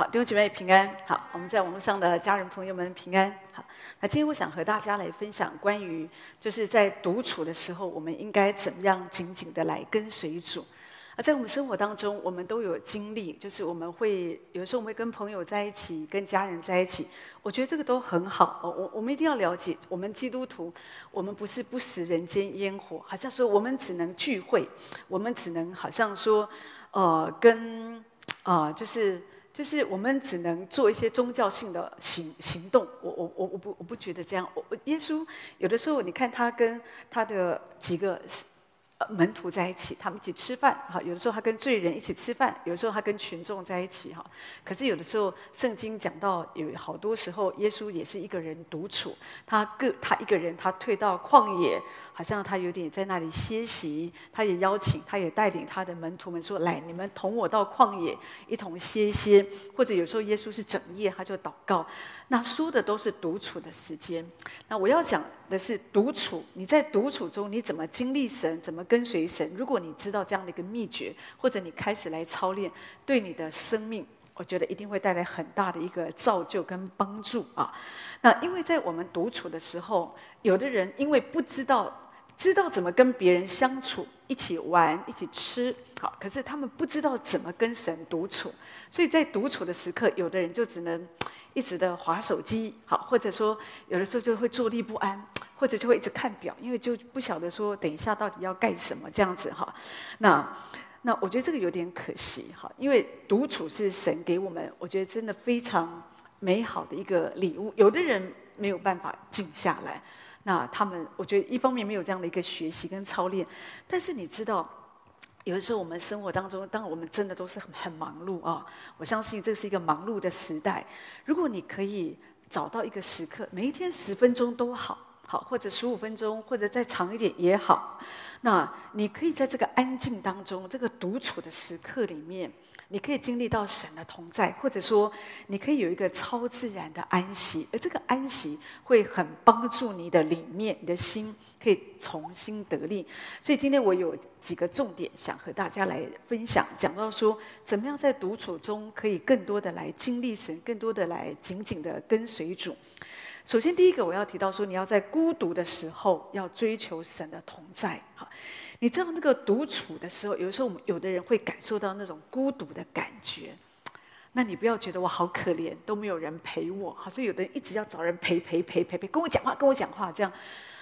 好，弟兄姐妹平安。好，我们在网络上的家人朋友们平安。好，那今天我想和大家来分享关于，就是在独处的时候，我们应该怎么样紧紧的来跟随主。啊，在我们生活当中，我们都有经历，就是我们会有时候我们会跟朋友在一起，跟家人在一起。我觉得这个都很好。哦，我我们一定要了解，我们基督徒，我们不是不食人间烟火，好像说我们只能聚会，我们只能好像说，呃，跟、呃，就是。就是我们只能做一些宗教性的行行动，我我我我不我不觉得这样。我耶稣有的时候，你看他跟他的几个。门徒在一起，他们一起吃饭。哈，有的时候他跟罪人一起吃饭，有的时候他跟群众在一起。哈，可是有的时候圣经讲到，有好多时候耶稣也是一个人独处，他个他一个人，他退到旷野，好像他有点在那里歇息。他也邀请，他也带领他的门徒们说：“来，你们同我到旷野，一同歇歇。”或者有时候耶稣是整夜他就祷告。那说的都是独处的时间。那我要讲的是独处。你在独处中，你怎么经历神？怎么跟随神？如果你知道这样的一个秘诀，或者你开始来操练，对你的生命，我觉得一定会带来很大的一个造就跟帮助啊。那因为在我们独处的时候，有的人因为不知道。知道怎么跟别人相处，一起玩，一起吃，好。可是他们不知道怎么跟神独处，所以在独处的时刻，有的人就只能一直的划手机，好，或者说有的时候就会坐立不安，或者就会一直看表，因为就不晓得说等一下到底要干什么这样子哈。那那我觉得这个有点可惜哈，因为独处是神给我们，我觉得真的非常美好的一个礼物。有的人没有办法静下来。那他们，我觉得一方面没有这样的一个学习跟操练，但是你知道，有的时候我们生活当中，当我们真的都是很很忙碌啊。我相信这是一个忙碌的时代。如果你可以找到一个时刻，每一天十分钟都好，好，或者十五分钟，或者再长一点也好，那你可以在这个安静当中，这个独处的时刻里面。你可以经历到神的同在，或者说，你可以有一个超自然的安息，而这个安息会很帮助你的里面，你的心可以重新得力。所以今天我有几个重点想和大家来分享，讲到说，怎么样在独处中可以更多的来经历神，更多的来紧紧的跟随主。首先，第一个我要提到说，你要在孤独的时候要追求神的同在，哈。你知道那个独处的时候，有时候我们有的人会感受到那种孤独的感觉。那你不要觉得我好可怜，都没有人陪我。好像有的人一直要找人陪陪陪陪陪，跟我讲话，跟我讲话这样。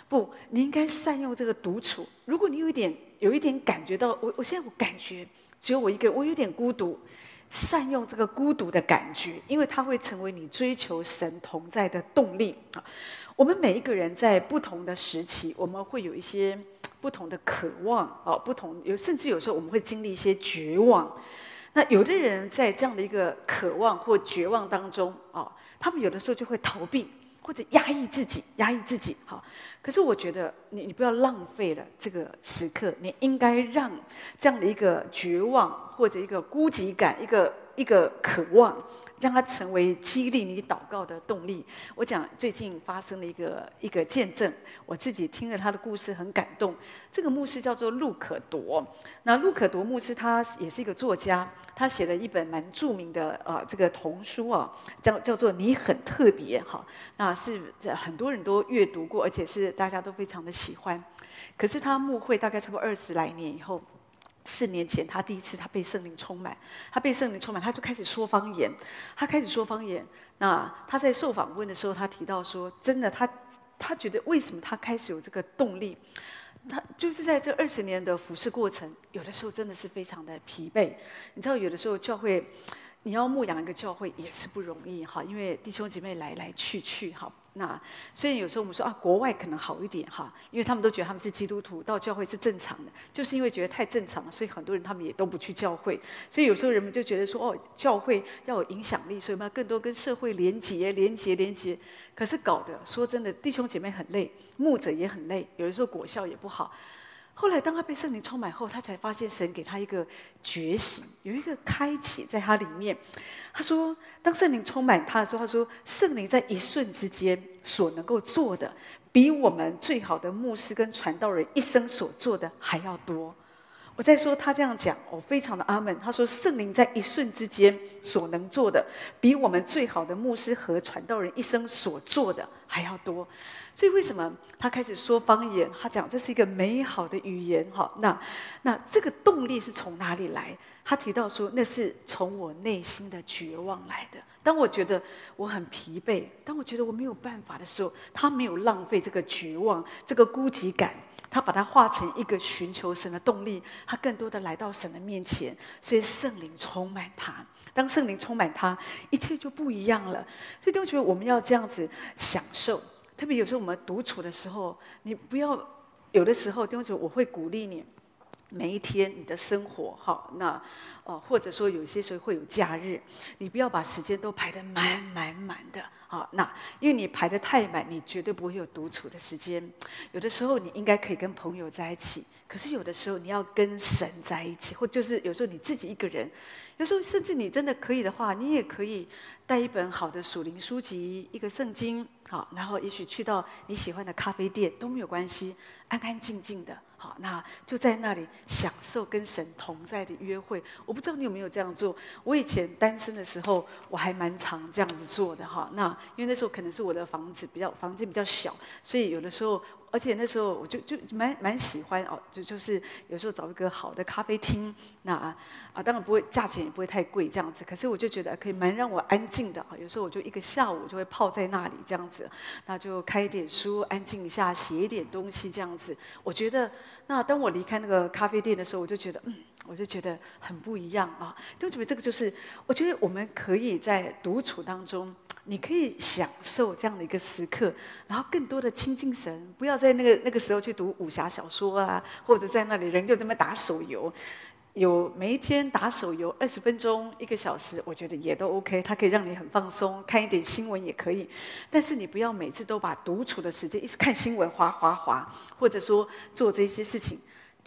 不，你应该善用这个独处。如果你有一点有一点感觉到，我我现在我感觉只有我一个人，我有点孤独。善用这个孤独的感觉，因为它会成为你追求神同在的动力啊。我们每一个人在不同的时期，我们会有一些。不同的渴望哦，不同有甚至有时候我们会经历一些绝望。那有的人在这样的一个渴望或绝望当中哦，他们有的时候就会逃避或者压抑自己，压抑自己。好，可是我觉得你你不要浪费了这个时刻，你应该让这样的一个绝望或者一个孤寂感，一个一个渴望。让它成为激励你祷告的动力。我讲最近发生了一个一个见证，我自己听了他的故事很感动。这个牧师叫做路可铎，那路可铎牧师他也是一个作家，他写了一本蛮著名的啊这个童书啊，叫叫做《你很特别》哈，那是很多人都阅读过，而且是大家都非常的喜欢。可是他牧会大概差不多二十来年以后。四年前，他第一次他被圣灵充满，他被圣灵充满，他就开始说方言。他开始说方言。那他在受访问的时候，他提到说：“真的，他他觉得为什么他开始有这个动力？他就是在这二十年的服侍过程，有的时候真的是非常的疲惫。你知道，有的时候教会你要牧养一个教会也是不容易哈，因为弟兄姐妹来来去去哈。”那虽然有时候我们说啊，国外可能好一点哈，因为他们都觉得他们是基督徒，到教会是正常的，就是因为觉得太正常了，所以很多人他们也都不去教会。所以有时候人们就觉得说，哦，教会要有影响力，所以我们要更多跟社会连结、连结、连结。可是搞得说真的，弟兄姐妹很累，牧者也很累，有的时候果效也不好。后来，当他被圣灵充满后，他才发现神给他一个觉醒，有一个开启在他里面。他说，当圣灵充满他的时候，他说，圣灵在一瞬之间所能够做的，比我们最好的牧师跟传道人一生所做的还要多。我在说他这样讲，我非常的阿门。他说圣灵在一瞬之间所能做的，比我们最好的牧师和传道人一生所做的还要多。所以为什么他开始说方言？他讲这是一个美好的语言，哈。那那这个动力是从哪里来？他提到说，那是从我内心的绝望来的。当我觉得我很疲惫，当我觉得我没有办法的时候，他没有浪费这个绝望，这个孤寂感。他把它化成一个寻求神的动力，他更多的来到神的面前，所以圣灵充满他。当圣灵充满他，一切就不一样了。所以，弟兄姐妹，我们要这样子享受。特别有时候我们独处的时候，你不要有的时候，弟兄姐妹，我会鼓励你。每一天你的生活，哈，那呃，或者说有些时候会有假日，你不要把时间都排得满满满的，好，那因为你排得太满，你绝对不会有独处的时间。有的时候你应该可以跟朋友在一起，可是有的时候你要跟神在一起，或就是有时候你自己一个人，有时候甚至你真的可以的话，你也可以带一本好的属灵书籍，一个圣经，好，然后也许去到你喜欢的咖啡店都没有关系，安安静静的。好，那就在那里享受跟神同在的约会。我不知道你有没有这样做。我以前单身的时候，我还蛮常这样子做的哈。那因为那时候可能是我的房子比较房间比较小，所以有的时候。而且那时候我就就蛮蛮喜欢哦，就就是有时候找一个好的咖啡厅，那啊当然不会价钱也不会太贵这样子，可是我就觉得可以蛮让我安静的啊。有时候我就一个下午就会泡在那里这样子，那就开一点书，安静一下，写一点东西这样子。我觉得那当我离开那个咖啡店的时候，我就觉得嗯，我就觉得很不一样啊。就觉得这个就是，我觉得我们可以在独处当中。你可以享受这样的一个时刻，然后更多的亲近神，不要在那个那个时候去读武侠小说啊，或者在那里人就这么打手游，有每一天打手游二十分钟、一个小时，我觉得也都 OK，它可以让你很放松，看一点新闻也可以。但是你不要每次都把独处的时间一直看新闻，滑滑滑，或者说做这些事情。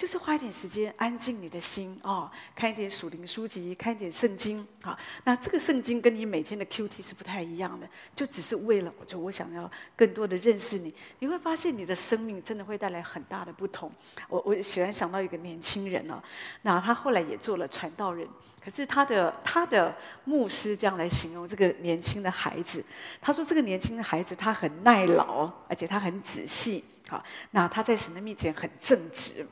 就是花一点时间安静你的心哦，看一点属灵书籍，看一点圣经啊。那这个圣经跟你每天的 QT 是不太一样的，就只是为了我，就我想要更多的认识你。你会发现你的生命真的会带来很大的不同。我我喜欢想到一个年轻人哦，那他后来也做了传道人，可是他的他的牧师这样来形容这个年轻的孩子，他说这个年轻的孩子他很耐劳，而且他很仔细。好，那他在神的面前很正直。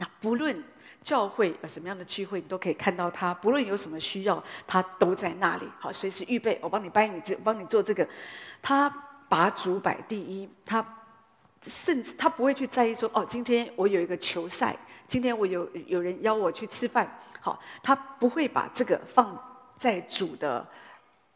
那不论教会有什么样的聚会，你都可以看到他。不论有什么需要，他都在那里。好，随时预备，我帮你搬椅子，帮你做这个。他把主摆第一，他甚至他不会去在意说，哦，今天我有一个球赛，今天我有有人邀我去吃饭。好，他不会把这个放在主的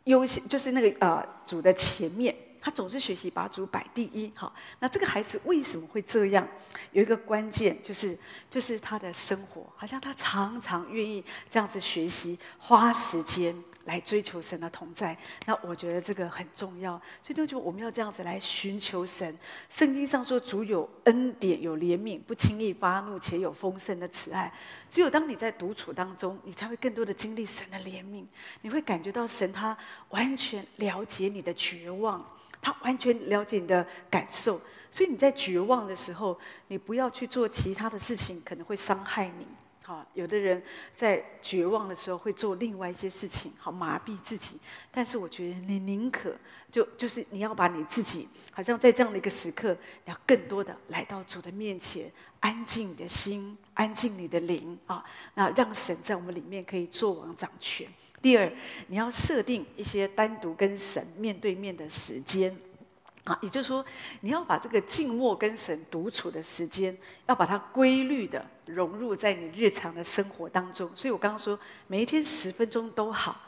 优先，就是那个呃主的前面。他总是学习把主摆第一，好，那这个孩子为什么会这样？有一个关键就是，就是他的生活，好像他常常愿意这样子学习，花时间来追求神的同在。那我觉得这个很重要，所以就我们要这样子来寻求神。圣经上说，主有恩典，有怜悯，不轻易发怒，且有丰盛的慈爱。只有当你在独处当中，你才会更多的经历神的怜悯，你会感觉到神他完全了解你的绝望。他完全了解你的感受，所以你在绝望的时候，你不要去做其他的事情，可能会伤害你。好，有的人在绝望的时候会做另外一些事情，好麻痹自己。但是我觉得你宁可就就是你要把你自己，好像在这样的一个时刻，你要更多的来到主的面前，安静你的心，安静你的灵啊，那让神在我们里面可以做王掌权。第二，你要设定一些单独跟神面对面的时间，啊，也就是说，你要把这个静默跟神独处的时间，要把它规律的融入在你日常的生活当中。所以我刚刚说，每一天十分钟都好。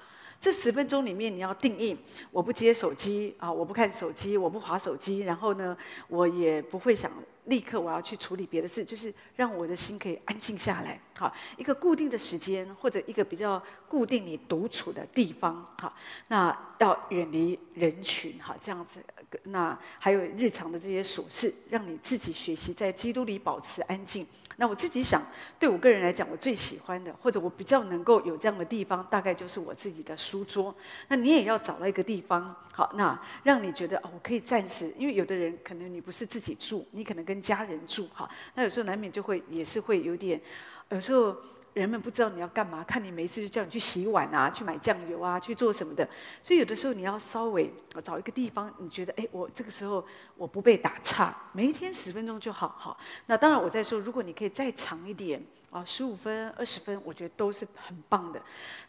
这十分钟里面，你要定义：我不接手机啊，我不看手机，我不划手机，然后呢，我也不会想立刻我要去处理别的事，就是让我的心可以安静下来。好，一个固定的时间，或者一个比较固定你独处的地方。好，那要远离人群。好，这样子。那还有日常的这些琐事，让你自己学习在基督里保持安静。那我自己想，对我个人来讲，我最喜欢的，或者我比较能够有这样的地方，大概就是我自己的书桌。那你也要找到一个地方，好，那让你觉得哦，我可以暂时，因为有的人可能你不是自己住，你可能跟家人住，哈，那有时候难免就会也是会有点有时候。人们不知道你要干嘛，看你没事就叫你去洗碗啊，去买酱油啊，去做什么的。所以有的时候你要稍微找一个地方，你觉得哎，我这个时候我不被打岔，每一天十分钟就好。好，那当然我在说，如果你可以再长一点啊，十五分、二十分，我觉得都是很棒的。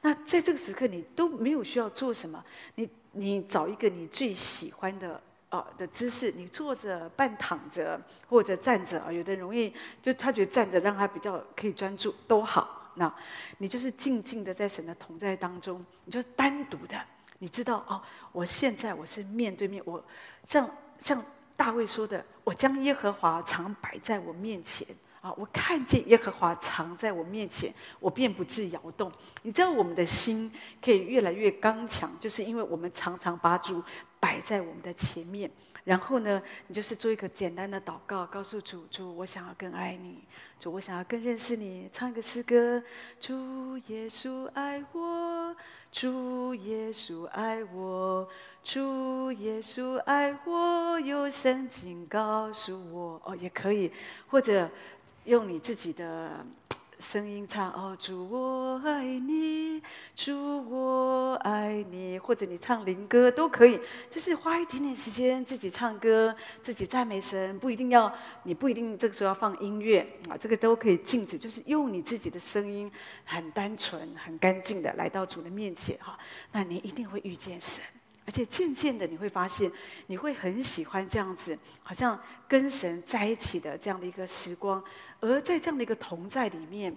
那在这个时刻，你都没有需要做什么，你你找一个你最喜欢的。啊的姿势，你坐着、半躺着或者站着啊，有的人容易就他觉得站着让他比较可以专注都好。那你就是静静的在神的同在当中，你就是单独的，你知道哦，我现在我是面对面，我像像大卫说的，我将耶和华常摆在我面前。啊！我看见耶和华常在我面前，我便不致摇动。你知道我们的心可以越来越刚强，就是因为我们常常把主摆在我们的前面。然后呢，你就是做一个简单的祷告，告诉主：主，我想要更爱你；主，我想要更认识你。唱一个诗歌：主耶稣爱我，主耶稣爱我，主耶稣爱我，有圣经告诉我。哦，也可以，或者。用你自己的声音唱哦，主我爱你，主我爱你，或者你唱灵歌都可以，就是花一点点时间自己唱歌，自己赞美神，不一定要，你不一定这个时候要放音乐啊，这个都可以静止，就是用你自己的声音，很单纯、很干净的来到主的面前哈，那你一定会遇见神。而且渐渐的，你会发现，你会很喜欢这样子，好像跟神在一起的这样的一个时光。而在这样的一个同在里面，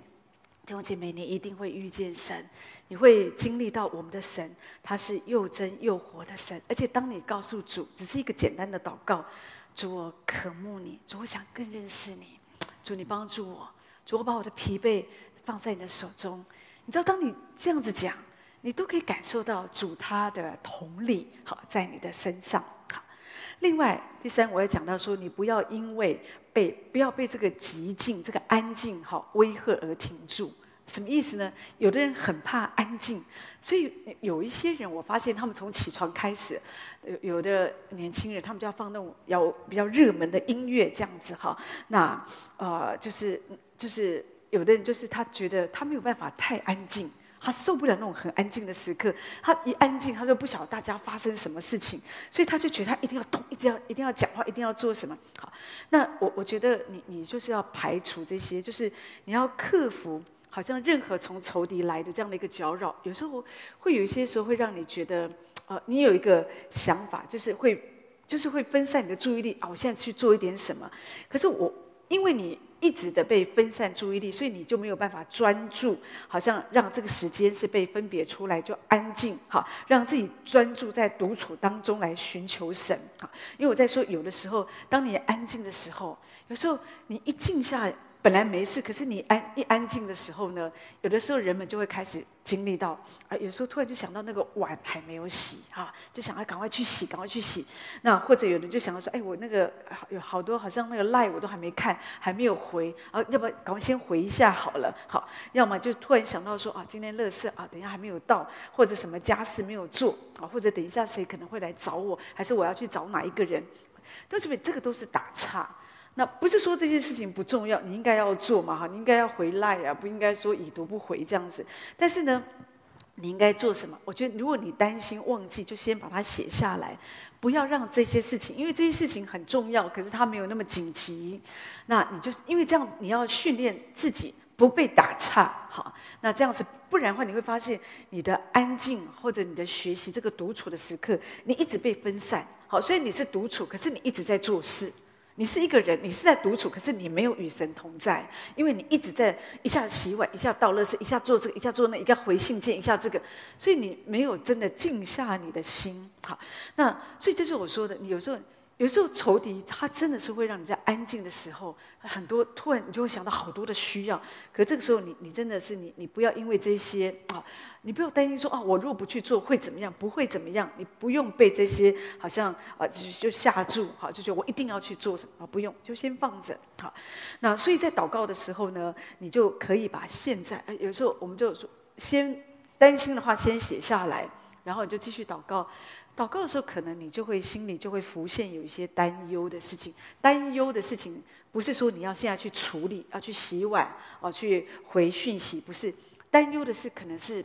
弟兄姐妹，你一定会遇见神，你会经历到我们的神，他是又真又活的神。而且当你告诉主，只是一个简单的祷告，主我渴慕你，主我想更认识你，主你帮助我，主我把我的疲惫放在你的手中。你知道，当你这样子讲。你都可以感受到主他的同理，好在你的身上。好，另外第三，我要讲到说，你不要因为被不要被这个寂静、这个安静好威吓而停住。什么意思呢？有的人很怕安静，所以有一些人，我发现他们从起床开始，有有的年轻人，他们就要放那种要比较热门的音乐这样子哈。那呃，就是就是有的人就是他觉得他没有办法太安静。他受不了那种很安静的时刻，他一安静，他就不晓得大家发生什么事情，所以他就觉得他一定要动，一定要一定要讲话，一定要做什么。好，那我我觉得你你就是要排除这些，就是你要克服好像任何从仇敌来的这样的一个搅扰。有时候会有一些时候会让你觉得，呃，你有一个想法，就是会就是会分散你的注意力啊，我现在去做一点什么。可是我因为你。一直的被分散注意力，所以你就没有办法专注，好像让这个时间是被分别出来，就安静，哈，让自己专注在独处当中来寻求神，哈，因为我在说，有的时候，当你安静的时候，有时候你一静下。本来没事，可是你安一安静的时候呢，有的时候人们就会开始经历到啊，有时候突然就想到那个碗还没有洗啊，就想要赶快去洗，赶快去洗。那或者有人就想到说，哎，我那个有好多好像那个赖我都还没看，还没有回啊，要不要赶快先回一下好了？好，要么就突然想到说啊，今天垃圾啊，等一下还没有到，或者什么家事没有做啊，或者等一下谁可能会来找我，还是我要去找哪一个人？都是这个都是打岔。那不是说这件事情不重要，你应该要做嘛哈，你应该要回来啊，不应该说已读不回这样子。但是呢，你应该做什么？我觉得如果你担心忘记，就先把它写下来，不要让这些事情，因为这些事情很重要，可是它没有那么紧急。那你就是因为这样，你要训练自己不被打岔，哈，那这样子，不然的话，你会发现你的安静或者你的学习这个独处的时刻，你一直被分散。好，所以你是独处，可是你一直在做事。你是一个人，你是在独处，可是你没有与神同在，因为你一直在一下洗碗，一下倒垃圾，一下做这个，一下做那，一下回信件，一下这个，所以你没有真的静下你的心。好，那所以这是我说的，你有时候。有时候仇敌他真的是会让你在安静的时候，很多突然你就会想到好多的需要。可这个时候你你真的是你你不要因为这些啊，你不要担心说啊，我如果不去做会怎么样？不会怎么样？你不用被这些好像啊就就吓住，好就觉得我一定要去做什么啊？不用，就先放着。好，那所以在祷告的时候呢，你就可以把现在，呃，有时候我们就说先担心的话先写下来。然后你就继续祷告，祷告的时候，可能你就会心里就会浮现有一些担忧的事情。担忧的事情不是说你要现在去处理，要去洗碗，哦，去回讯息，不是。担忧的是可能是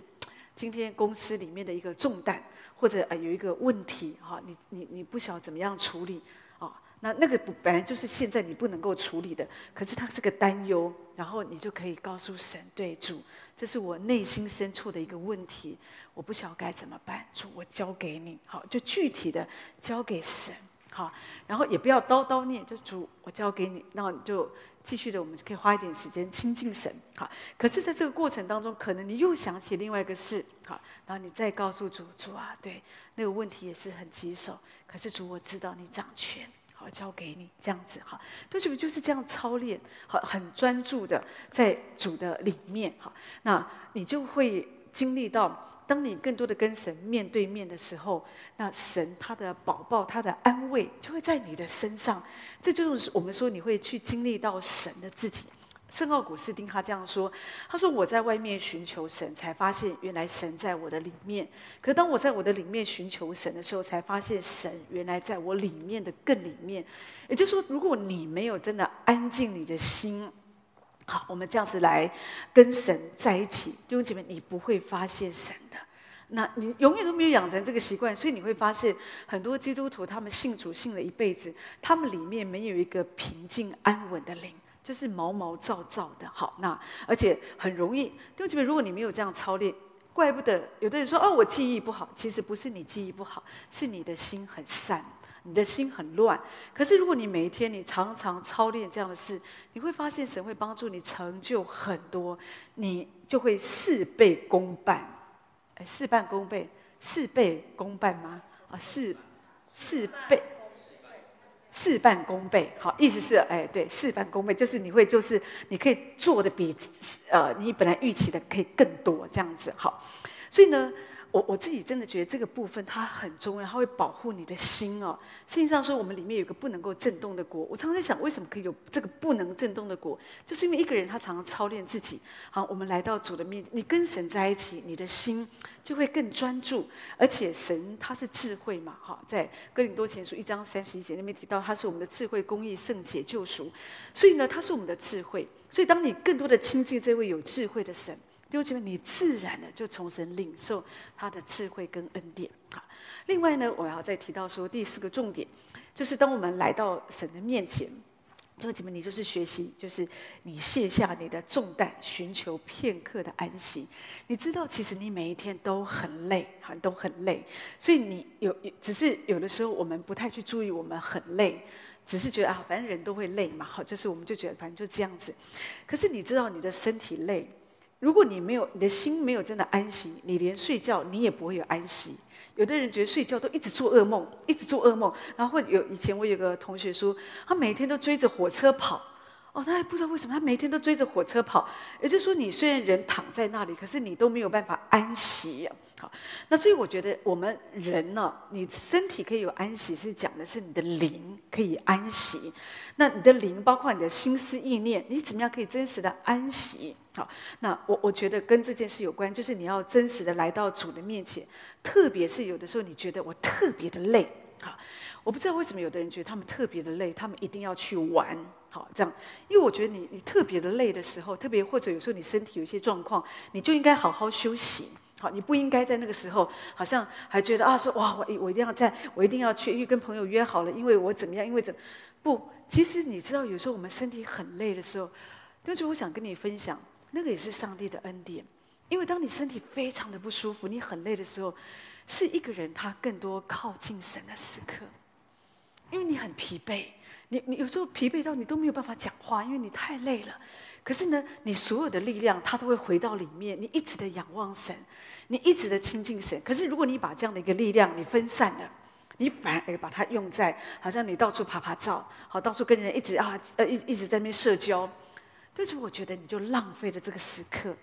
今天公司里面的一个重担，或者呃有一个问题，哈，你你你不晓得怎么样处理，啊，那那个本来就是现在你不能够处理的，可是它是个担忧，然后你就可以告诉神，对主。这是我内心深处的一个问题，我不晓得该怎么办。主，我交给你，好，就具体的交给神，好，然后也不要叨叨念，就是主，我交给你，那你就继续的，我们可以花一点时间亲近神，好。可是，在这个过程当中，可能你又想起另外一个事，好，然后你再告诉主，主啊，对，那个问题也是很棘手，可是主，我知道你掌权。好，交给你这样子哈，对不？就是这样操练，好，很专注的在主的里面哈，那你就会经历到，当你更多的跟神面对面的时候，那神他的宝宝他的安慰就会在你的身上，这就是我们说你会去经历到神的自己。圣奥古斯丁他这样说：“他说我在外面寻求神，才发现原来神在我的里面。可当我在我的里面寻求神的时候，才发现神原来在我里面的更里面。也就是说，如果你没有真的安静你的心，好，我们这样子来跟神在一起，弟兄姐妹，你不会发现神的。那你永远都没有养成这个习惯，所以你会发现很多基督徒他们信主信了一辈子，他们里面没有一个平静安稳的灵。”就是毛毛躁躁的，好，那而且很容易。对不起，如果你没有这样操练，怪不得有的人说：“哦，我记忆不好。”其实不是你记忆不好，是你的心很散，你的心很乱。可是如果你每一天你常常操练这样的事，你会发现神会帮助你成就很多，你就会事倍功半。哎，事半功倍，事倍功半吗？啊，事事倍。事半功倍，好，意思是，哎，对，事半功倍就是你会，就是你可以做的比，呃，你本来预期的可以更多，这样子，好，所以呢。我我自己真的觉得这个部分它很重要，它会保护你的心哦。圣经上说，我们里面有个不能够震动的国。我常常在想，为什么可以有这个不能震动的国？就是因为一个人他常常操练自己。好，我们来到主的面前，你跟神在一起，你的心就会更专注。而且神他是智慧嘛，哈，在哥林多前书一章三十一节那边提到，他是我们的智慧、公义、圣洁、救赎。所以呢，他是我们的智慧。所以当你更多的亲近这位有智慧的神。弟兄姐妹，你自然的就从神领受他的智慧跟恩典。好，另外呢，我要再提到说第四个重点，就是当我们来到神的面前，弟兄姐妹，你就是学习，就是你卸下你的重担，寻求片刻的安息。你知道，其实你每一天都很累，哈，都很累。所以你有，只是有的时候我们不太去注意，我们很累，只是觉得啊，反正人都会累嘛，好，就是我们就觉得反正就这样子。可是你知道，你的身体累。如果你没有你的心没有真的安息，你连睡觉你也不会有安息。有的人觉得睡觉都一直做噩梦，一直做噩梦。然后有以前我有个同学说，他每天都追着火车跑。哦，他还不知道为什么他每天都追着火车跑。也就是说，你虽然人躺在那里，可是你都没有办法安息。好，那所以我觉得我们人呢，你身体可以有安息，是讲的是你的灵可以安息。那你的灵包括你的心思意念，你怎么样可以真实的安息？好，那我我觉得跟这件事有关，就是你要真实的来到主的面前，特别是有的时候你觉得我特别的累，好，我不知道为什么有的人觉得他们特别的累，他们一定要去玩，好，这样，因为我觉得你你特别的累的时候，特别或者有时候你身体有一些状况，你就应该好好休息。你不应该在那个时候，好像还觉得啊，说哇，我一我一定要在，我一定要去，因为跟朋友约好了，因为我怎么样，因为怎么不？其实你知道，有时候我们身体很累的时候，但是我想跟你分享，那个也是上帝的恩典，因为当你身体非常的不舒服，你很累的时候，是一个人他更多靠近神的时刻，因为你很疲惫，你你有时候疲惫到你都没有办法讲话，因为你太累了。可是呢，你所有的力量，它都会回到里面。你一直的仰望神，你一直的亲近神。可是如果你把这样的一个力量你分散了，你反而把它用在好像你到处爬爬照，好到处跟人一直啊呃一一直在那边社交，但是我觉得你就浪费了这个时刻。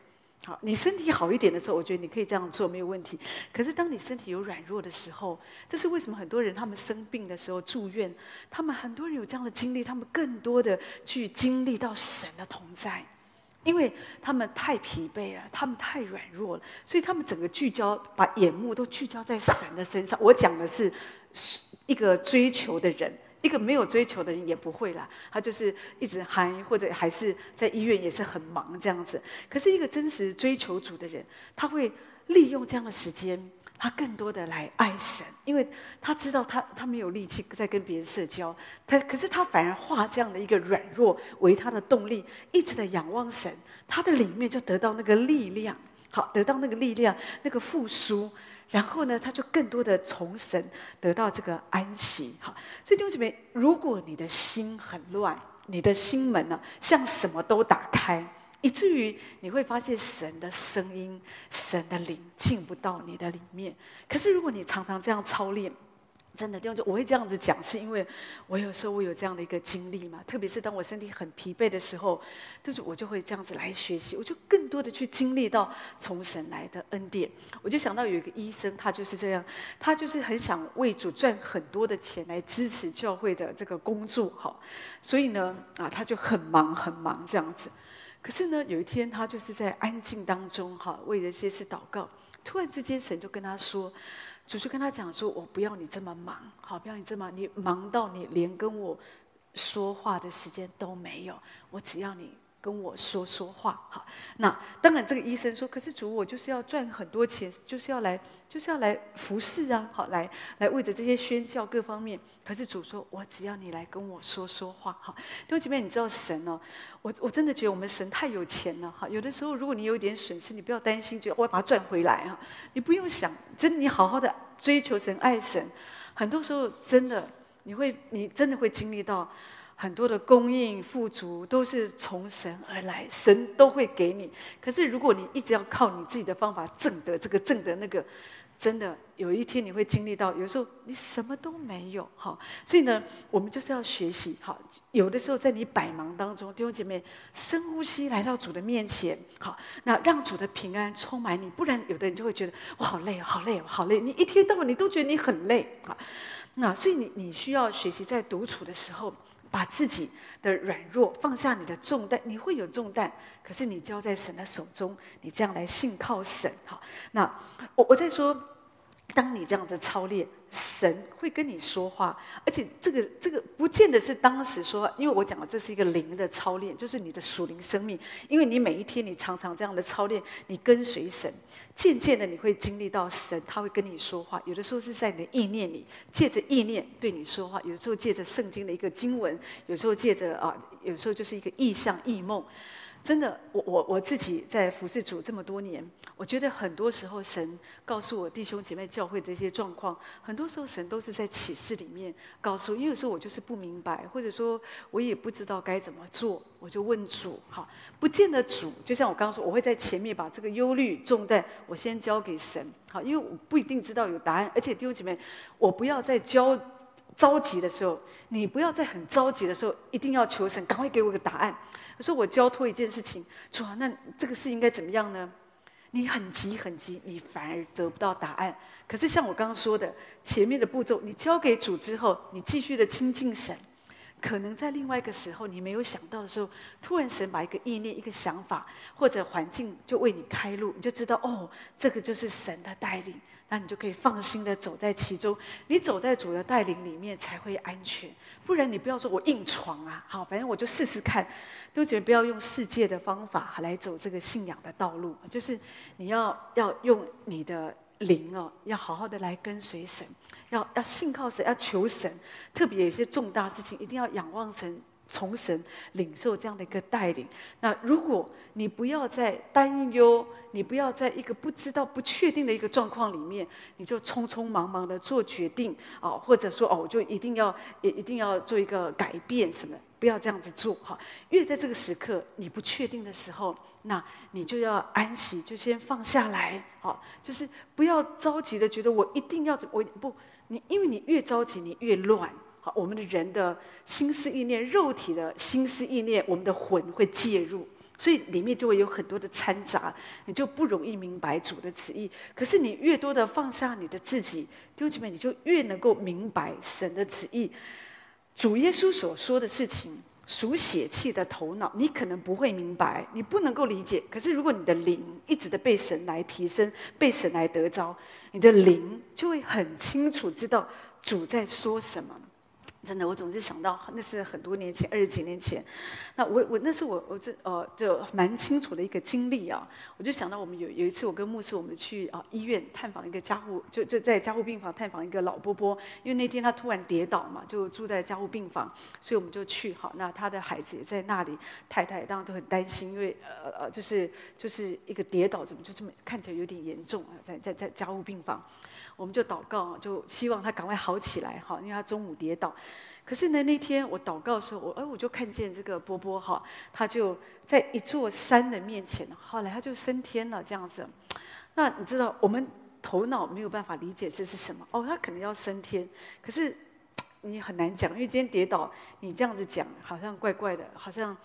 好，你身体好一点的时候，我觉得你可以这样做没有问题。可是当你身体有软弱的时候，这是为什么很多人他们生病的时候住院，他们很多人有这样的经历，他们更多的去经历到神的同在。因为他们太疲惫了，他们太软弱了，所以他们整个聚焦，把眼目都聚焦在神的身上。我讲的是一个追求的人，一个没有追求的人也不会啦，他就是一直嗨，或者还是在医院也是很忙这样子。可是一个真实追求主的人，他会利用这样的时间。他更多的来爱神，因为他知道他他没有力气在跟别人社交，他可是他反而化这样的一个软弱为他的动力，一直的仰望神，他的里面就得到那个力量，好，得到那个力量，那个复苏，然后呢，他就更多的从神得到这个安息，好，所以弟兄姐妹，如果你的心很乱，你的心门呢，像什么都打开。以至于你会发现神的声音、神的灵进不到你的里面。可是如果你常常这样操练，真的，就我会这样子讲，是因为我有时候我有这样的一个经历嘛。特别是当我身体很疲惫的时候，就是我就会这样子来学习，我就更多的去经历到从神来的恩典。我就想到有一个医生，他就是这样，他就是很想为主赚很多的钱来支持教会的这个工作，哈。所以呢，啊，他就很忙很忙这样子。可是呢，有一天他就是在安静当中，哈，为了一些事祷告。突然之间，神就跟他说：“主就跟他讲说，我不要你这么忙，好，不要你这么，你忙到你连跟我说话的时间都没有。我只要你。”跟我说说话，好。那当然，这个医生说：“可是主，我就是要赚很多钱，就是要来，就是要来服侍啊，好，来来为着这些宣教各方面。”可是主说：“我只要你来跟我说说话，好。”弟兄姐妹，你知道神哦，我我真的觉得我们神太有钱了，哈。有的时候，如果你有一点损失，你不要担心，就我要把它赚回来哈。你不用想，真的，你好好的追求神、爱神，很多时候真的，你会，你真的会经历到。很多的供应富足都是从神而来，神都会给你。可是如果你一直要靠你自己的方法挣得这个挣得那个，真的有一天你会经历到，有时候你什么都没有。哈，所以呢，我们就是要学习。哈，有的时候在你百忙当中，弟兄姐妹深呼吸，来到主的面前。好，那让主的平安充满你，不然有的人就会觉得我好累，好累，好累。你一天到晚你都觉得你很累。好，那所以你你需要学习在独处的时候。把自己的软弱放下，你的重担，你会有重担，可是你交在神的手中，你这样来信靠神。哈，那我我在说，当你这样子操练。神会跟你说话，而且这个这个不见得是当时说，因为我讲的这是一个灵的操练，就是你的属灵生命。因为你每一天你常常这样的操练，你跟随神，渐渐的你会经历到神他会跟你说话。有的时候是在你的意念里，借着意念对你说话；有时候借着圣经的一个经文；有时候借着啊，有时候就是一个异象、异梦。真的，我我我自己在服侍主这么多年，我觉得很多时候神告诉我弟兄姐妹教会这些状况，很多时候神都是在启示里面告诉。因为有时候我就是不明白，或者说我也不知道该怎么做，我就问主。哈，不见得主，就像我刚刚说，我会在前面把这个忧虑重担我先交给神。好，因为我不一定知道有答案，而且弟兄姐妹，我不要在焦着急的时候，你不要在很着急的时候，一定要求神赶快给我个答案。可是我交托一件事情，主啊，那这个事应该怎么样呢？你很急很急，你反而得不到答案。可是像我刚刚说的，前面的步骤，你交给主之后，你继续的亲近神，可能在另外一个时候你没有想到的时候，突然神把一个意念、一个想法或者环境就为你开路，你就知道哦，这个就是神的带领。那你就可以放心的走在其中，你走在主的带领里面才会安全。不然你不要说我硬闯啊，好，反正我就试试看。都觉得不要用世界的方法来走这个信仰的道路，就是你要要用你的灵哦，要好好的来跟随神，要要信靠神，要求神。特别有些重大事情，一定要仰望神。从神领受这样的一个带领，那如果你不要再担忧，你不要在一个不知道、不确定的一个状况里面，你就匆匆忙忙的做决定啊，或者说哦，我就一定要也一定要做一个改变什么，不要这样子做哈。越在这个时刻你不确定的时候，那你就要安息，就先放下来，好，就是不要着急的觉得我一定要怎么，我不，你因为你越着急，你越乱。好，我们的人的心思意念、肉体的心思意念，我们的魂会介入，所以里面就会有很多的掺杂，你就不容易明白主的旨意。可是你越多的放下你的自己，弟兄姐妹，你就越能够明白神的旨意。主耶稣所说的事情，属血气的头脑，你可能不会明白，你不能够理解。可是如果你的灵一直的被神来提升，被神来得着，你的灵就会很清楚知道主在说什么。真的，我总是想到那是很多年前，二十几年前。那我我那是我我这呃就蛮清楚的一个经历啊。我就想到我们有有一次，我跟牧师我们去啊医院探访一个加护，就就在加护病房探访一个老伯伯。因为那天他突然跌倒嘛，就住在加护病房，所以我们就去。好，那他的孩子也在那里，太太当然都很担心，因为呃呃就是就是一个跌倒，怎么就这么看起来有点严重啊，在在在加护病房。我们就祷告，就希望他赶快好起来哈，因为他中午跌倒。可是呢，那天我祷告的时候，我哎，我就看见这个波波哈，他就在一座山的面前，后来他就升天了这样子。那你知道，我们头脑没有办法理解这是什么哦，他可能要升天，可是。你很难讲，因为今天跌倒，你这样子讲好像怪怪的，好像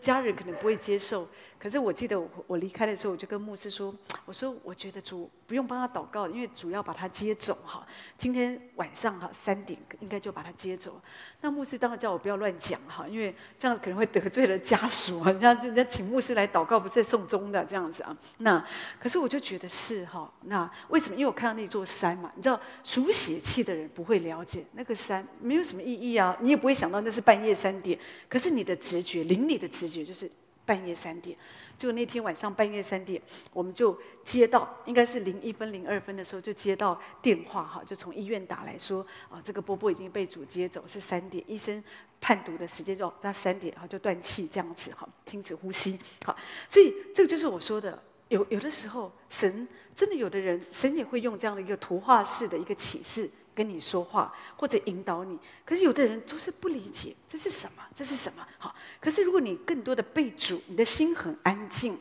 家人可能不会接受。可是我记得我我离开的时候，我就跟牧师说：“我说我觉得主不用帮他祷告，因为主要把他接走哈。今天晚上哈三点应该就把他接走。”那牧师当然叫我不要乱讲哈，因为这样子可能会得罪了家属啊。人家人家请牧师来祷告，不是送终的这样子啊。那可是我就觉得是哈。那为什么？因为我看到那座山嘛，你知道属血气的人不会了解那个山。没有什么意义啊，你也不会想到那是半夜三点。可是你的直觉，灵里的直觉就是半夜三点。就那天晚上半夜三点，我们就接到，应该是零一分零二分的时候就接到电话哈，就从医院打来说啊，这个波波已经被主接走，是三点，医生判读的时间就在三点，然后就断气这样子哈，停止呼吸。好，所以这个就是我说的，有有的时候神真的有的人，神也会用这样的一个图画式的一个启示。跟你说话或者引导你，可是有的人就是不理解这是什么，这是什么？好，可是如果你更多的被主，你的心很安静，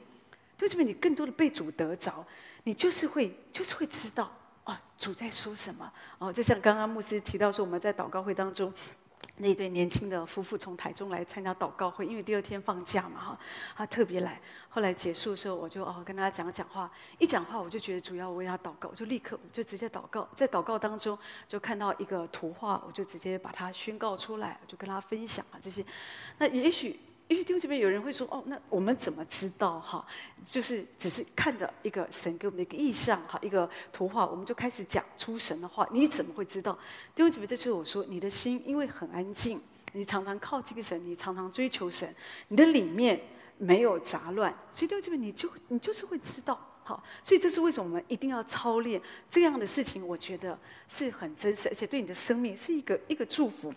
对这边你更多的被主得着，你就是会，就是会知道啊，主在说什么哦。就像刚刚牧师提到说，我们在祷告会当中。那对年轻的夫妇从台中来参加祷告会，因为第二天放假嘛，哈，他特别来。后来结束的时候，我就哦跟他讲讲话，一讲话我就觉得主要我为他祷告，我就立刻就直接祷告，在祷告当中就看到一个图画，我就直接把它宣告出来，我就跟他分享啊这些。那也许。也许弟兄姐妹有人会说：“哦，那我们怎么知道哈？就是只是看着一个神给我们的一个意象哈，一个图画，我们就开始讲出神的话。你怎么会知道？弟兄姐妹，这次我说，你的心因为很安静，你常常靠近神，你常常追求神，你的里面没有杂乱，所以弟兄姐妹，你就你就是会知道。”所以这是为什么我们一定要操练这样的事情？我觉得是很真实，而且对你的生命是一个一个祝福。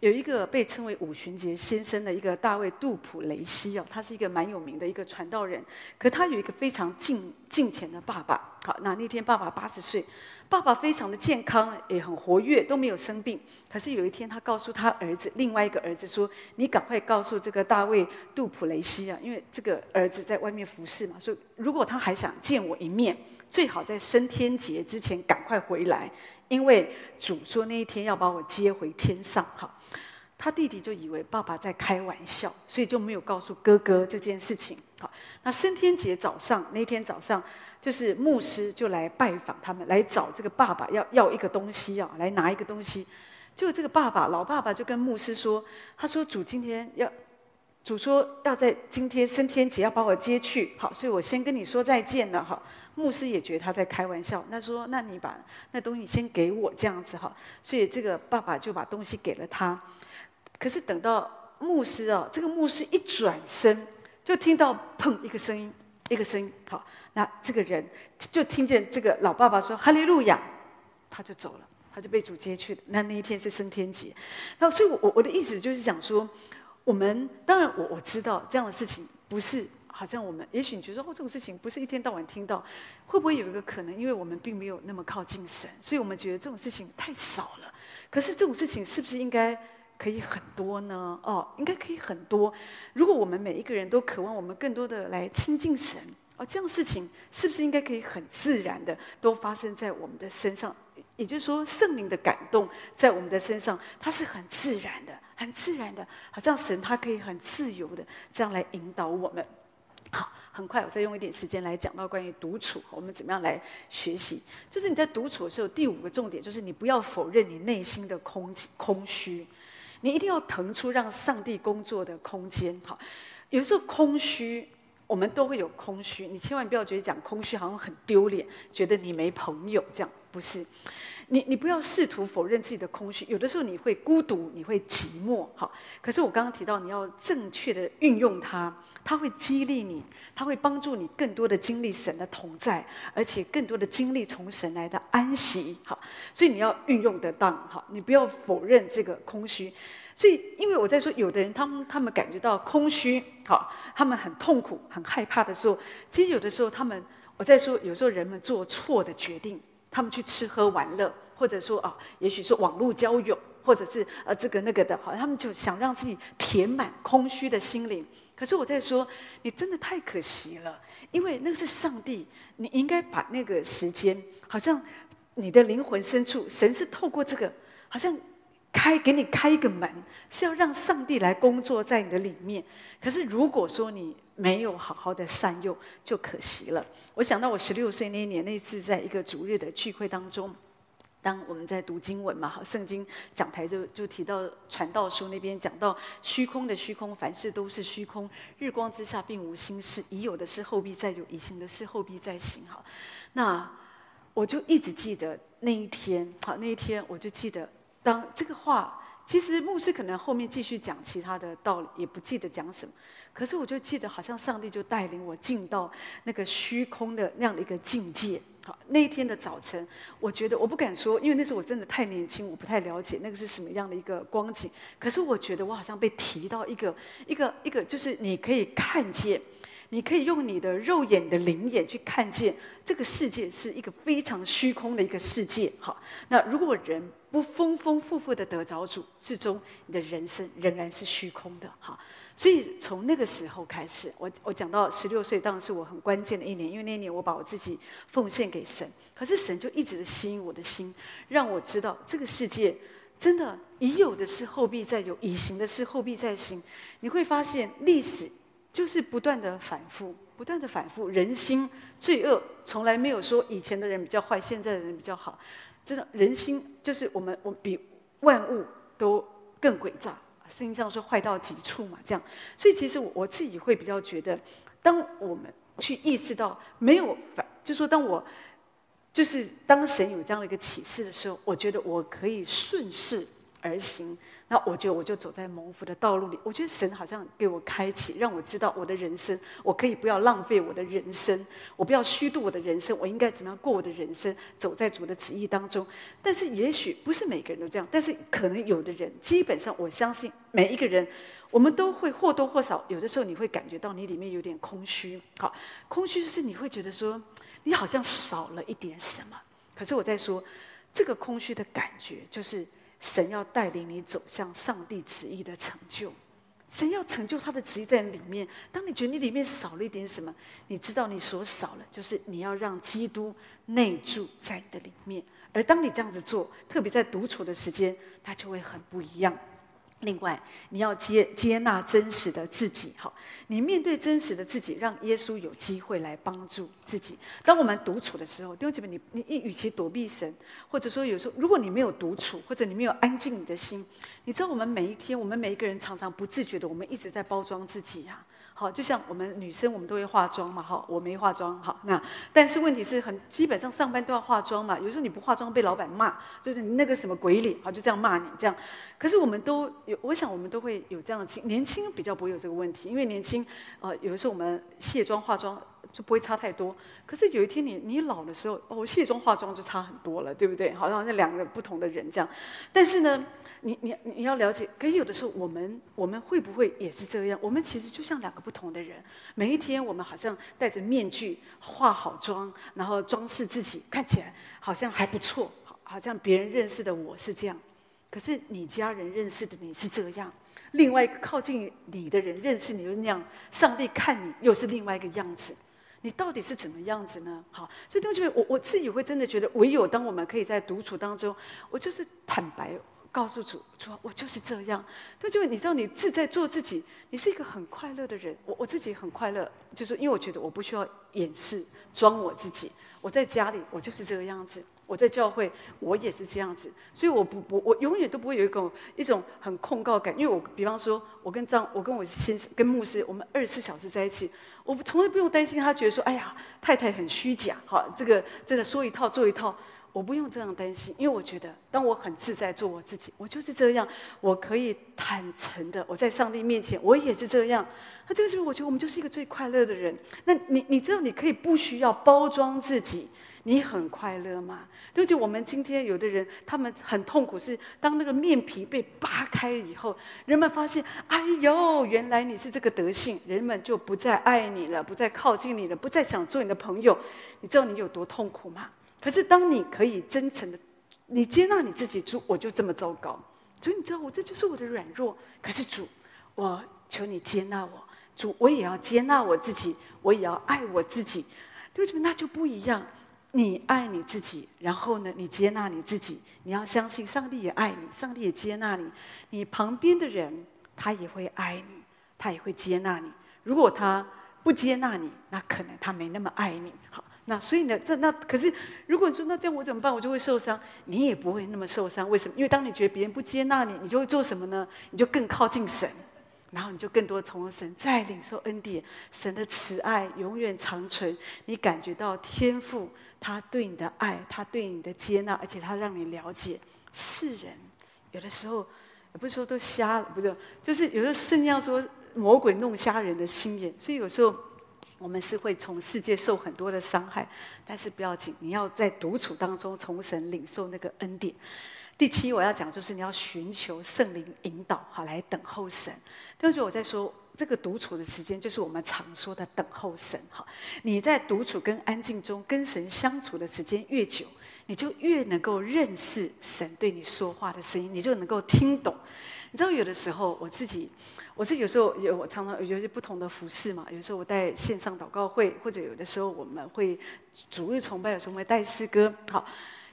有一个被称为五旬节先生的一个大卫杜普雷西哦，他是一个蛮有名的一个传道人，可他有一个非常近近前的爸爸。好，那那天爸爸八十岁。爸爸非常的健康，也很活跃，都没有生病。可是有一天，他告诉他儿子，另外一个儿子说：“你赶快告诉这个大卫杜普雷西啊，因为这个儿子在外面服侍嘛，说如果他还想见我一面，最好在升天节之前赶快回来，因为主说那一天要把我接回天上。”哈，他弟弟就以为爸爸在开玩笑，所以就没有告诉哥哥这件事情。好，那升天节早上那天早上。就是牧师就来拜访他们，来找这个爸爸要要一个东西啊，来拿一个东西。就这个爸爸老爸爸就跟牧师说：“他说主今天要，主说要在今天升天节要把我接去，好，所以我先跟你说再见了哈。”牧师也觉得他在开玩笑，那说：“那你把那东西先给我这样子哈。”所以这个爸爸就把东西给了他。可是等到牧师啊，这个牧师一转身，就听到砰一个声音，一个声音，好。那这个人就听见这个老爸爸说“哈利路亚”，他就走了，他就被主接去了。那那一天是升天节，那所以我我的意思就是讲说，我们当然我我知道这样的事情不是好像我们，也许你觉得哦这种事情不是一天到晚听到，会不会有一个可能，因为我们并没有那么靠近神，所以我们觉得这种事情太少了。可是这种事情是不是应该可以很多呢？哦，应该可以很多。如果我们每一个人都渴望我们更多的来亲近神。哦，这样事情是不是应该可以很自然的都发生在我们的身上？也就是说，圣灵的感动在我们的身上，它是很自然的，很自然的，好像神他可以很自由的这样来引导我们。好，很快我再用一点时间来讲到关于独处，我们怎么样来学习？就是你在独处的时候，第五个重点就是你不要否认你内心的空空虚。你一定要腾出让上帝工作的空间。哈，有时候空虚，我们都会有空虚，你千万不要觉得讲空虚好像很丢脸，觉得你没朋友这样，不是。你你不要试图否认自己的空虚，有的时候你会孤独，你会寂寞，哈。可是我刚刚提到，你要正确的运用它，它会激励你，它会帮助你更多的经历神的同在，而且更多的经历从神来的安息，好。所以你要运用得当，好，你不要否认这个空虚。所以，因为我在说，有的人他们他们感觉到空虚，好，他们很痛苦、很害怕的时候，其实有的时候他们，我在说，有时候人们做错的决定。他们去吃喝玩乐，或者说啊，也许是网络交友，或者是呃这个那个的，好，他们就想让自己填满空虚的心灵。可是我在说，你真的太可惜了，因为那个是上帝，你应该把那个时间，好像你的灵魂深处，神是透过这个，好像开给你开一个门，是要让上帝来工作在你的里面。可是如果说你，没有好好的善用，就可惜了。我想到我十六岁那一年，那次在一个主日的聚会当中，当我们在读经文嘛，好，圣经讲台就就提到传道书那边讲到虚空的虚空，凡事都是虚空，日光之下并无新事，已有的事后必再有，已行的事后必再行。好，那我就一直记得那一天，好，那一天我就记得，当这个话，其实牧师可能后面继续讲其他的道理，也不记得讲什么。可是我就记得，好像上帝就带领我进到那个虚空的那样的一个境界。那一天的早晨，我觉得我不敢说，因为那时候我真的太年轻，我不太了解那个是什么样的一个光景。可是我觉得我好像被提到一个一个一个，就是你可以看见，你可以用你的肉眼的灵眼去看见这个世界是一个非常虚空的一个世界。好，那如果人不丰丰富富的得着主，最终你的人生仍然是虚空的。哈。所以从那个时候开始，我我讲到十六岁，当然是我很关键的一年，因为那一年我把我自己奉献给神。可是神就一直的吸引我的心，让我知道这个世界真的已有的事后必再有，已行的事后必再行。你会发现历史就是不断的反复，不断的反复。人心罪恶从来没有说以前的人比较坏，现在的人比较好。真的，人心就是我们我比万物都更诡诈。圣经上说坏到极处嘛，这样，所以其实我我自己会比较觉得，当我们去意识到没有反，就说当我就是当神有这样的一个启示的时候，我觉得我可以顺势而行。那我觉得我就走在蒙福的道路里。我觉得神好像给我开启，让我知道我的人生，我可以不要浪费我的人生，我不要虚度我的人生，我应该怎么样过我的人生，走在主的旨意当中。但是也许不是每个人都这样，但是可能有的人，基本上我相信每一个人，我们都会或多或少，有的时候你会感觉到你里面有点空虚。好，空虚就是你会觉得说，你好像少了一点什么。可是我在说，这个空虚的感觉就是。神要带领你走向上帝旨意的成就，神要成就他的旨意在里面。当你觉得你里面少了一点什么，你知道你所少了，就是你要让基督内住在你的里面。而当你这样子做，特别在独处的时间，它就会很不一样。另外，你要接接纳真实的自己，好，你面对真实的自己，让耶稣有机会来帮助自己。当我们独处的时候，弟兄姐妹，你你你与其躲避神，或者说有时候，如果你没有独处，或者你没有安静你的心，你知道，我们每一天，我们每一个人常常不自觉的，我们一直在包装自己呀、好，就像我们女生，我们都会化妆嘛，哈，我没化妆，好，那但是问题是很基本上上班都要化妆嘛，有时候你不化妆被老板骂，就是你那个什么鬼脸，好，就这样骂你这样。可是我们都有，我想我们都会有这样的情，年轻比较不会有这个问题，因为年轻，呃，有的时候我们卸妆化妆就不会差太多。可是有一天你你老的时候，哦，卸妆化妆就差很多了，对不对？好像那两个不同的人这样。但是呢。你你你要了解，可是有的时候我们我们会不会也是这样？我们其实就像两个不同的人。每一天我们好像戴着面具，化好妆，然后装饰自己，看起来好像还不错，好，好像别人认识的我是这样。可是你家人认识的你是这样，另外一个靠近你的人认识你又那样，上帝看你又是另外一个样子。你到底是怎么样子呢？好，所以同学们，我我自己会真的觉得，唯有当我们可以在独处当中，我就是坦白。告诉主，说我就是这样。他，就你知道，你自在做自己，你是一个很快乐的人。我我自己很快乐，就是因为我觉得我不需要掩饰、装我自己。我在家里我就是这个样子，我在教会我也是这样子，所以我不不我永远都不会有一种一种很控告感，因为我比方说我跟张我跟我先生跟牧师，我们二十四小时在一起，我从来不用担心他觉得说，哎呀太太很虚假，哈，这个真的说一套做一套。我不用这样担心，因为我觉得，当我很自在做我自己，我就是这样，我可以坦诚的，我在上帝面前，我也是这样。那这个时候，我觉得我们就是一个最快乐的人。那你，你知道，你可以不需要包装自己，你很快乐吗？对不对？我们今天有的人，他们很痛苦，是当那个面皮被扒开以后，人们发现，哎呦，原来你是这个德性，人们就不再爱你了，不再靠近你了，不再想做你的朋友。你知道你有多痛苦吗？可是，当你可以真诚的，你接纳你自己，主，我就这么糟糕。所以你知道，我这就是我的软弱。可是主，我求你接纳我，主，我也要接纳我自己，我也要爱我自己。为什么？那就不一样。你爱你自己，然后呢，你接纳你自己。你要相信，上帝也爱你，上帝也接纳你。你旁边的人，他也会爱你，他也会接纳你。如果他不接纳你，那可能他没那么爱你。好。那所以呢，这那可是，如果你说那这样我怎么办？我就会受伤。你也不会那么受伤，为什么？因为当你觉得别人不接纳你，你就会做什么呢？你就更靠近神，然后你就更多从神再领受恩典，神的慈爱永远长存。你感觉到天父他对你的爱，他对你的接纳，而且他让你了解世人有的时候也不是说都瞎了，不是，就是有时候圣经说魔鬼弄瞎人的心眼，所以有时候。我们是会从世界受很多的伤害，但是不要紧，你要在独处当中从神领受那个恩典。第七，我要讲就是你要寻求圣灵引导，好来等候神。但是我在说这个独处的时间，就是我们常说的等候神。哈，你在独处跟安静中跟神相处的时间越久，你就越能够认识神对你说话的声音，你就能够听懂。你知道，有的时候我自己。我是有时候有，我常常有些不同的服饰嘛。有时候我带线上祷告会，或者有的时候我们会主日崇拜，的时候会带诗歌。好，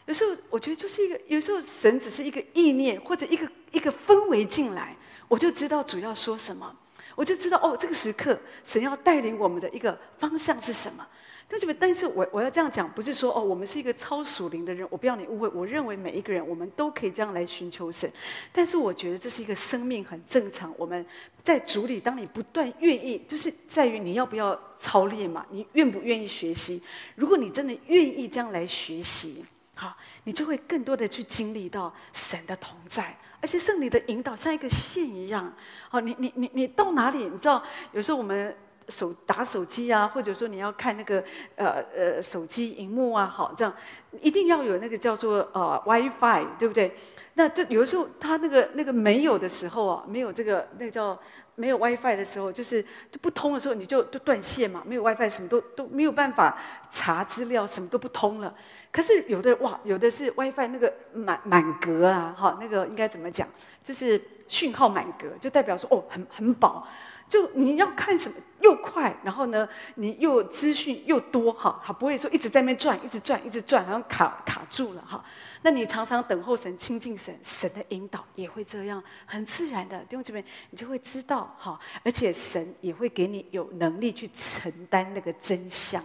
有时候我觉得就是一个，有时候神只是一个意念或者一个一个氛围进来，我就知道主要说什么，我就知道哦，这个时刻神要带领我们的一个方向是什么。但是，但是我我要这样讲，不是说哦，我们是一个超属灵的人，我不要你误会。我认为每一个人，我们都可以这样来寻求神。但是，我觉得这是一个生命很正常。我们在主里，当你不断愿意，就是在于你要不要操练嘛？你愿不愿意学习？如果你真的愿意这样来学习，好，你就会更多的去经历到神的同在，而且圣灵的引导像一个线一样。好，你你你你到哪里？你知道，有时候我们。手打手机啊，或者说你要看那个呃呃手机荧幕啊，好，这样一定要有那个叫做呃 WiFi，对不对？那这有的时候它那个那个没有的时候啊，没有这个那个叫没有 WiFi 的时候，就是就不通的时候，你就就断线嘛，没有 WiFi，什么都都没有办法查资料，什么都不通了。可是有的哇，有的是 WiFi 那个满满格啊，哈，那个应该怎么讲？就是讯号满格，就代表说哦，很很饱。就你要看什么又快，然后呢，你又资讯又多，哈，好，不会说一直在那边转，一直转，一直转，然后卡卡住了，哈。那你常常等候神、亲近神，神的引导也会这样，很自然的弟兄姐妹，你就会知道，哈，而且神也会给你有能力去承担那个真相，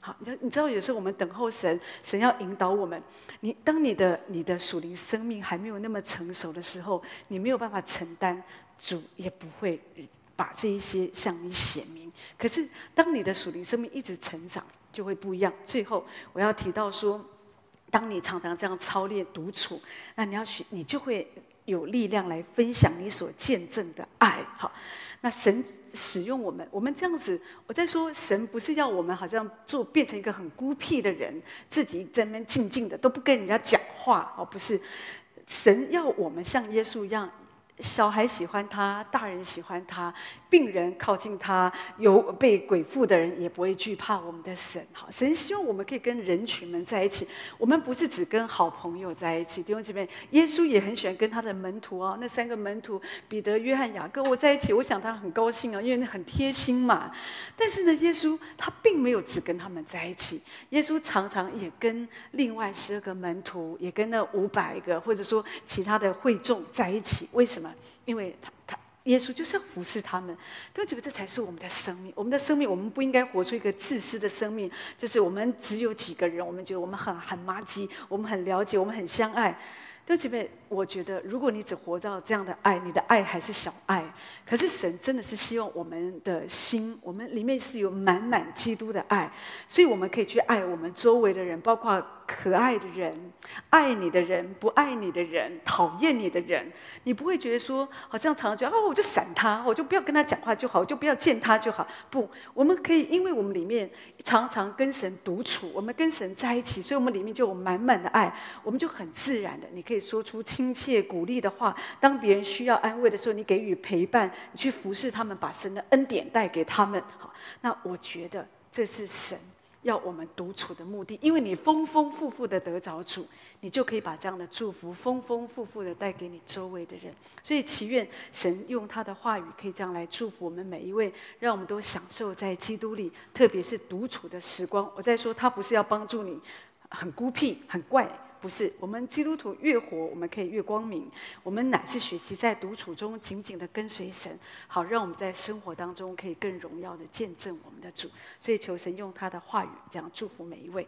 好，你你知道有时候我们等候神，神要引导我们，你当你的你的属灵生命还没有那么成熟的时候，你没有办法承担，主也不会。把这一些向你显明，可是当你的属灵生命一直成长，就会不一样。最后我要提到说，当你常常这样操练独处，那你要学，你就会有力量来分享你所见证的爱。好，那神使用我们，我们这样子，我在说，神不是要我们好像做变成一个很孤僻的人，自己在那边静静的都不跟人家讲话。哦，不是，神要我们像耶稣一样。小孩喜欢他，大人喜欢他，病人靠近他，有被鬼附的人也不会惧怕我们的神。哈，神希望我们可以跟人群们在一起。我们不是只跟好朋友在一起。弟兄姐妹，耶稣也很喜欢跟他的门徒哦，那三个门徒彼得、约翰、雅各，我在一起，我想他很高兴啊，因为那很贴心嘛。但是呢，耶稣他并没有只跟他们在一起，耶稣常常也跟另外十二个门徒，也跟那五百个或者说其他的会众在一起。为什么？因为他他耶稣就是要服侍他们，都觉得这才是我们的生命。我们的生命，我们不应该活出一个自私的生命，就是我们只有几个人，我们觉得我们很很麻吉，我们很了解，我们很相爱。弟兄姐妹，我觉得如果你只活到这样的爱，你的爱还是小爱。可是神真的是希望我们的心，我们里面是有满满基督的爱，所以我们可以去爱我们周围的人，包括可爱的人、爱你的人、不爱你的人、讨厌你的人。你不会觉得说，好像常常觉得哦，我就闪他，我就不要跟他讲话就好，我就不要见他就好。不，我们可以，因为我们里面常常跟神独处，我们跟神在一起，所以我们里面就有满满的爱，我们就很自然的，你可以说出亲切鼓励的话。当别人需要安慰的时候，你给予陪伴，你去服侍他们，把神的恩典带给他们。好，那我觉得这是神。要我们独处的目的，因为你丰丰富富的得着主，你就可以把这样的祝福丰丰富富的带给你周围的人。所以祈愿神用他的话语，可以这样来祝福我们每一位，让我们都享受在基督里，特别是独处的时光。我在说，他不是要帮助你很孤僻、很怪。不是，我们基督徒越活，我们可以越光明。我们乃是学习在独处中紧紧的跟随神，好让我们在生活当中可以更荣耀的见证我们的主。所以求神用他的话语这样祝福每一位。